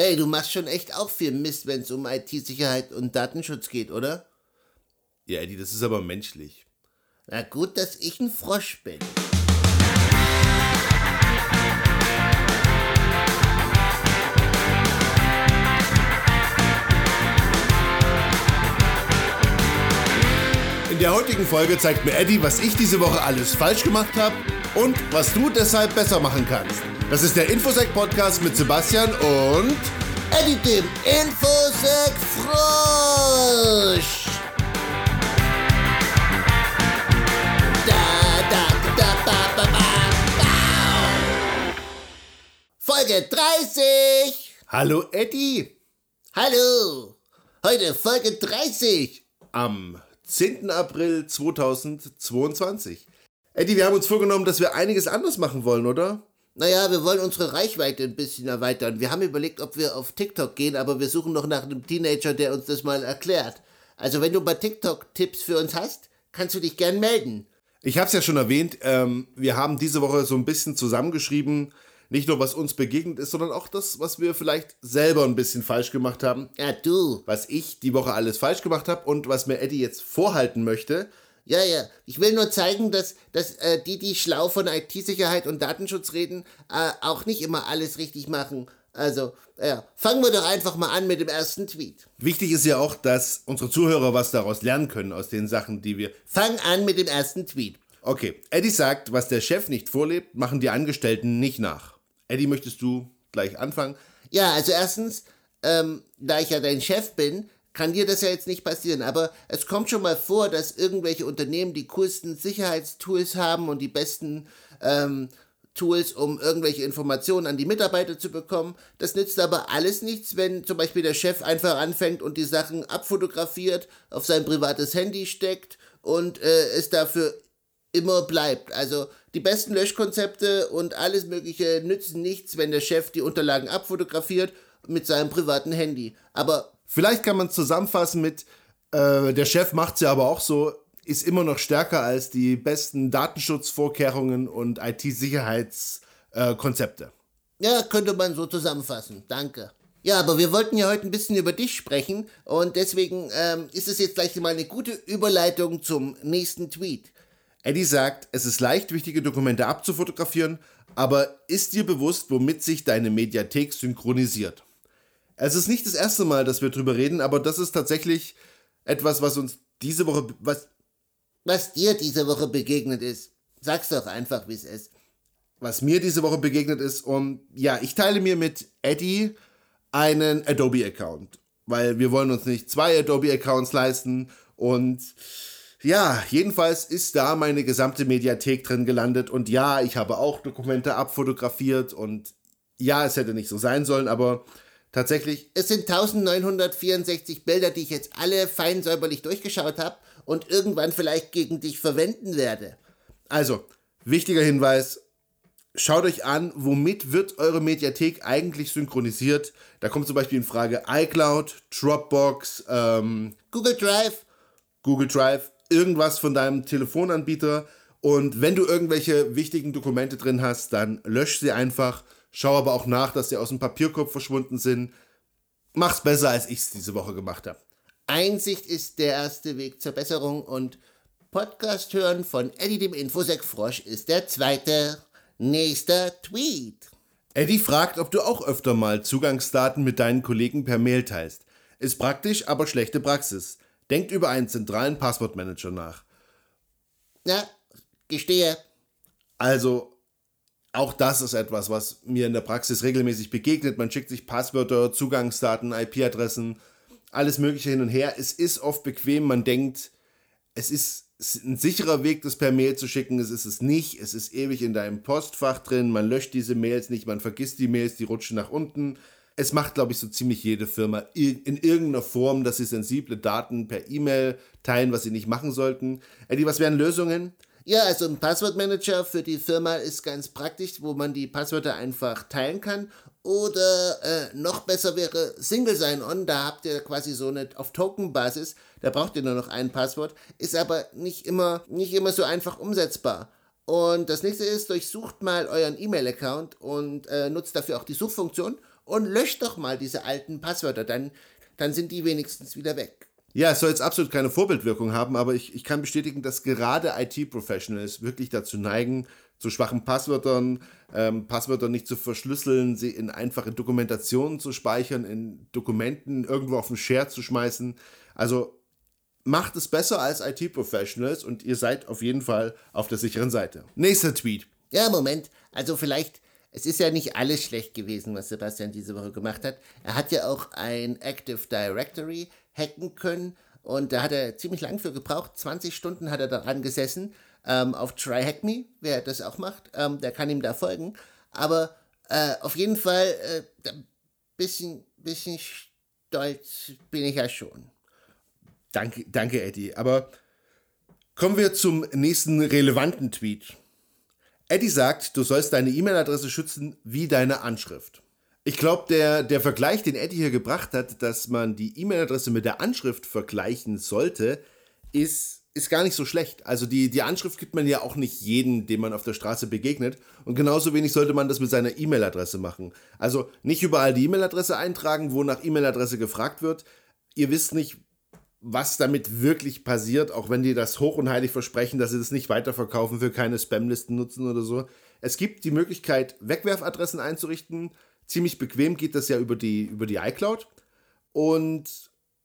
Hey, du machst schon echt auch viel Mist, wenn es um IT-Sicherheit und Datenschutz geht, oder? Ja, Eddie, das ist aber menschlich. Na gut, dass ich ein Frosch bin. In der heutigen Folge zeigt mir Eddie, was ich diese Woche alles falsch gemacht habe und was du deshalb besser machen kannst. Das ist der Infosec Podcast mit Sebastian und Eddie dem Infosec Frosch. Da, da, da, ba, ba, ba, bau. Folge 30. Hallo Eddie. Hallo. Heute Folge 30. Am 10. April 2022. Eddie, wir haben uns vorgenommen, dass wir einiges anders machen wollen, oder? Naja, wir wollen unsere Reichweite ein bisschen erweitern. Wir haben überlegt, ob wir auf TikTok gehen, aber wir suchen noch nach einem Teenager, der uns das mal erklärt. Also wenn du bei TikTok Tipps für uns hast, kannst du dich gern melden. Ich habe es ja schon erwähnt, ähm, wir haben diese Woche so ein bisschen zusammengeschrieben, nicht nur was uns begegnet ist, sondern auch das, was wir vielleicht selber ein bisschen falsch gemacht haben. Ja, du. Was ich die Woche alles falsch gemacht habe und was mir Eddie jetzt vorhalten möchte. Ja, ja. Ich will nur zeigen, dass, dass äh, die, die schlau von IT-Sicherheit und Datenschutz reden, äh, auch nicht immer alles richtig machen. Also, ja, fangen wir doch einfach mal an mit dem ersten Tweet. Wichtig ist ja auch, dass unsere Zuhörer was daraus lernen können, aus den Sachen, die wir. Fang an mit dem ersten Tweet. Okay, Eddie sagt, was der Chef nicht vorlebt, machen die Angestellten nicht nach. Eddie, möchtest du gleich anfangen? Ja, also erstens, ähm, da ich ja dein Chef bin, kann dir das ja jetzt nicht passieren. Aber es kommt schon mal vor, dass irgendwelche Unternehmen die coolsten Sicherheitstools haben und die besten ähm, Tools, um irgendwelche Informationen an die Mitarbeiter zu bekommen. Das nützt aber alles nichts, wenn zum Beispiel der Chef einfach anfängt und die Sachen abfotografiert, auf sein privates Handy steckt und äh, es dafür immer bleibt. Also die besten Löschkonzepte und alles Mögliche nützen nichts, wenn der Chef die Unterlagen abfotografiert mit seinem privaten Handy. Aber Vielleicht kann man es zusammenfassen mit, äh, der Chef macht es ja aber auch so, ist immer noch stärker als die besten Datenschutzvorkehrungen und IT-Sicherheitskonzepte. Ja, könnte man so zusammenfassen. Danke. Ja, aber wir wollten ja heute ein bisschen über dich sprechen und deswegen ähm, ist es jetzt gleich mal eine gute Überleitung zum nächsten Tweet. Eddie sagt, es ist leicht, wichtige Dokumente abzufotografieren, aber ist dir bewusst, womit sich deine Mediathek synchronisiert? Es ist nicht das erste Mal, dass wir drüber reden, aber das ist tatsächlich etwas, was uns diese Woche, was, Was dir diese Woche begegnet ist, sag's doch einfach, wie es ist. was mir diese Woche begegnet ist. Und ja, ich teile mir mit Eddie einen Adobe-Account, weil wir wollen uns nicht zwei Adobe-Accounts leisten. Und ja, jedenfalls ist da meine gesamte Mediathek drin gelandet. Und ja, ich habe auch Dokumente abfotografiert. Und ja, es hätte nicht so sein sollen, aber tatsächlich Es sind 1964 Bilder, die ich jetzt alle fein säuberlich durchgeschaut habe und irgendwann vielleicht gegen dich verwenden werde. Also, wichtiger Hinweis, schaut euch an, womit wird eure Mediathek eigentlich synchronisiert. Da kommt zum Beispiel in Frage iCloud, Dropbox, ähm, Google Drive, Google Drive, irgendwas von deinem Telefonanbieter. Und wenn du irgendwelche wichtigen Dokumente drin hast, dann lösch sie einfach. Schau aber auch nach, dass sie aus dem Papierkorb verschwunden sind. Mach's besser, als ich es diese Woche gemacht habe. Einsicht ist der erste Weg zur Besserung und Podcast hören von Eddie dem Infosec Frosch ist der zweite. Nächster Tweet. Eddie fragt, ob du auch öfter mal Zugangsdaten mit deinen Kollegen per Mail teilst. Ist praktisch, aber schlechte Praxis. Denkt über einen zentralen Passwortmanager nach. Na, gestehe. Also, auch das ist etwas, was mir in der Praxis regelmäßig begegnet. Man schickt sich Passwörter, Zugangsdaten, IP-Adressen, alles Mögliche hin und her. Es ist oft bequem, man denkt, es ist ein sicherer Weg, das per Mail zu schicken. Es ist es nicht. Es ist ewig in deinem Postfach drin. Man löscht diese Mails nicht, man vergisst die Mails, die rutschen nach unten. Es macht, glaube ich, so ziemlich jede Firma ir- in irgendeiner Form, dass sie sensible Daten per E-Mail teilen, was sie nicht machen sollten. Eddie, was wären Lösungen? Ja, also ein Passwortmanager für die Firma ist ganz praktisch, wo man die Passwörter einfach teilen kann. Oder äh, noch besser wäre Single Sign-On, da habt ihr quasi so eine auf Token-Basis, da braucht ihr nur noch ein Passwort, ist aber nicht immer, nicht immer so einfach umsetzbar. Und das nächste ist, durchsucht mal euren E-Mail-Account und äh, nutzt dafür auch die Suchfunktion und löscht doch mal diese alten Passwörter, dann, dann sind die wenigstens wieder weg. Ja, es soll jetzt absolut keine Vorbildwirkung haben, aber ich, ich kann bestätigen, dass gerade IT-Professionals wirklich dazu neigen, zu schwachen Passwörtern, ähm, Passwörter nicht zu verschlüsseln, sie in einfache Dokumentationen zu speichern, in Dokumenten irgendwo auf den Share zu schmeißen. Also macht es besser als IT-Professionals und ihr seid auf jeden Fall auf der sicheren Seite. Nächster Tweet. Ja, Moment. Also vielleicht, es ist ja nicht alles schlecht gewesen, was Sebastian diese Woche gemacht hat. Er hat ja auch ein Active Directory hacken können und da hat er ziemlich lang für gebraucht. 20 Stunden hat er daran gesessen ähm, auf TryHackMe, wer das auch macht, ähm, der kann ihm da folgen. Aber äh, auf jeden Fall äh, bisschen, bisschen stolz bin ich ja schon. Danke, danke, Eddie. Aber kommen wir zum nächsten relevanten Tweet. Eddie sagt, du sollst deine E-Mail-Adresse schützen wie deine Anschrift. Ich glaube, der, der Vergleich, den Eddie hier gebracht hat, dass man die E-Mail-Adresse mit der Anschrift vergleichen sollte, ist, ist gar nicht so schlecht. Also die, die Anschrift gibt man ja auch nicht jedem, dem man auf der Straße begegnet. Und genauso wenig sollte man das mit seiner E-Mail-Adresse machen. Also nicht überall die E-Mail-Adresse eintragen, wo nach E-Mail-Adresse gefragt wird. Ihr wisst nicht, was damit wirklich passiert, auch wenn die das hoch und heilig versprechen, dass sie das nicht weiterverkaufen, für keine Spamlisten nutzen oder so. Es gibt die Möglichkeit, Wegwerfadressen einzurichten. Ziemlich bequem geht das ja über die, über die iCloud. Und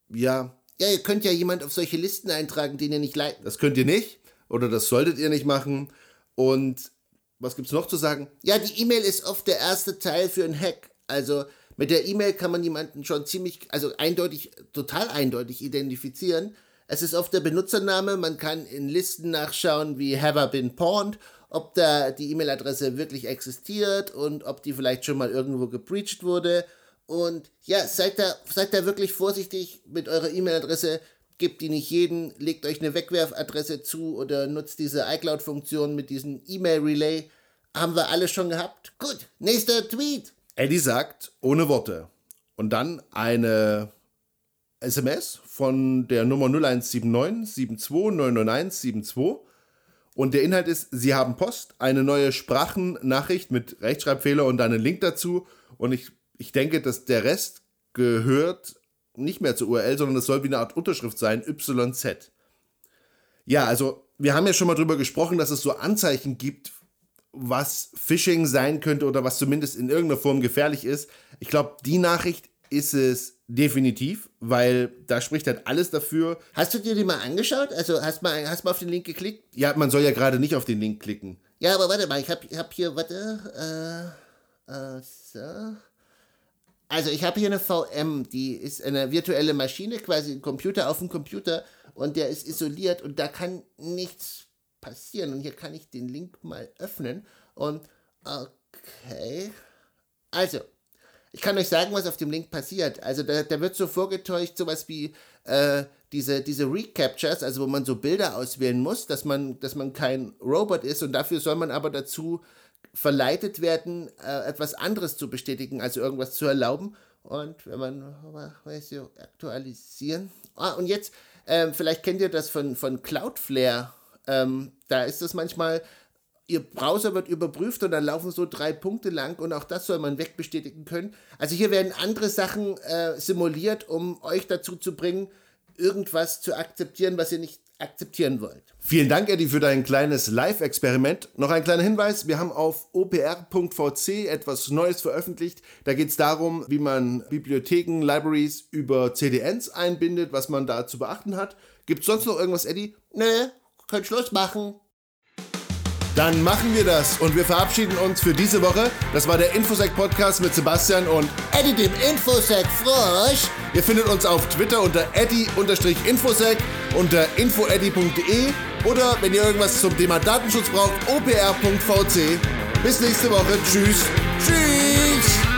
ja. Ja, ihr könnt ja jemand auf solche Listen eintragen, den ihr nicht leiten. Das könnt ihr nicht. Oder das solltet ihr nicht machen. Und was gibt's noch zu sagen? Ja, die E-Mail ist oft der erste Teil für einen Hack. Also mit der E-Mail kann man jemanden schon ziemlich, also eindeutig, total eindeutig identifizieren. Es ist oft der Benutzername, man kann in Listen nachschauen wie Have I been pawned, ob da die E-Mail-Adresse wirklich existiert und ob die vielleicht schon mal irgendwo gebreached wurde. Und ja, seid da, seid da wirklich vorsichtig mit eurer E-Mail-Adresse. Gebt die nicht jeden, legt euch eine Wegwerfadresse zu oder nutzt diese iCloud-Funktion mit diesem E-Mail-Relay. Haben wir alle schon gehabt. Gut, nächster Tweet. Eddie sagt, ohne Worte. Und dann eine SMS von der Nummer 0179 72 72. Und der Inhalt ist, Sie haben Post, eine neue Sprachnachricht mit Rechtschreibfehler und einen Link dazu. Und ich, ich denke, dass der Rest gehört nicht mehr zur URL, sondern es soll wie eine Art Unterschrift sein, YZ. Ja, also wir haben ja schon mal drüber gesprochen, dass es so Anzeichen gibt was Phishing sein könnte oder was zumindest in irgendeiner Form gefährlich ist. Ich glaube, die Nachricht ist es definitiv, weil da spricht halt alles dafür. Hast du dir die mal angeschaut? Also hast du mal, hast mal auf den Link geklickt? Ja, man soll ja gerade nicht auf den Link klicken. Ja, aber warte mal, ich habe hab hier, warte, äh, äh, so. Also ich habe hier eine VM, die ist eine virtuelle Maschine, quasi ein Computer auf dem Computer und der ist isoliert und da kann nichts passieren. Und hier kann ich den Link mal öffnen. Und okay. Also, ich kann euch sagen, was auf dem Link passiert. Also da, da wird so vorgetäuscht, sowas wie äh, diese, diese Recaptures, also wo man so Bilder auswählen muss, dass man, dass man kein Robot ist und dafür soll man aber dazu verleitet werden, äh, etwas anderes zu bestätigen, also irgendwas zu erlauben. Und wenn man, weiß aktualisieren. Ah, und jetzt, äh, vielleicht kennt ihr das von, von Cloudflare ähm, da ist es manchmal, Ihr Browser wird überprüft und dann laufen so drei Punkte lang und auch das soll man wegbestätigen können. Also hier werden andere Sachen äh, simuliert, um euch dazu zu bringen, irgendwas zu akzeptieren, was ihr nicht akzeptieren wollt. Vielen Dank, Eddie, für dein kleines Live-Experiment. Noch ein kleiner Hinweis, wir haben auf opr.vc etwas Neues veröffentlicht. Da geht es darum, wie man Bibliotheken, Libraries über CDNs einbindet, was man da zu beachten hat. Gibt es sonst noch irgendwas, Eddie? Nö, könnt Schluss machen. Dann machen wir das und wir verabschieden uns für diese Woche. Das war der Infosec Podcast mit Sebastian und Eddie dem Infosec Frosch. Ihr findet uns auf Twitter unter eddie-infosec, unter infoeddy.de oder wenn ihr irgendwas zum Thema Datenschutz braucht, opr.vc. Bis nächste Woche. Tschüss. Tschüss.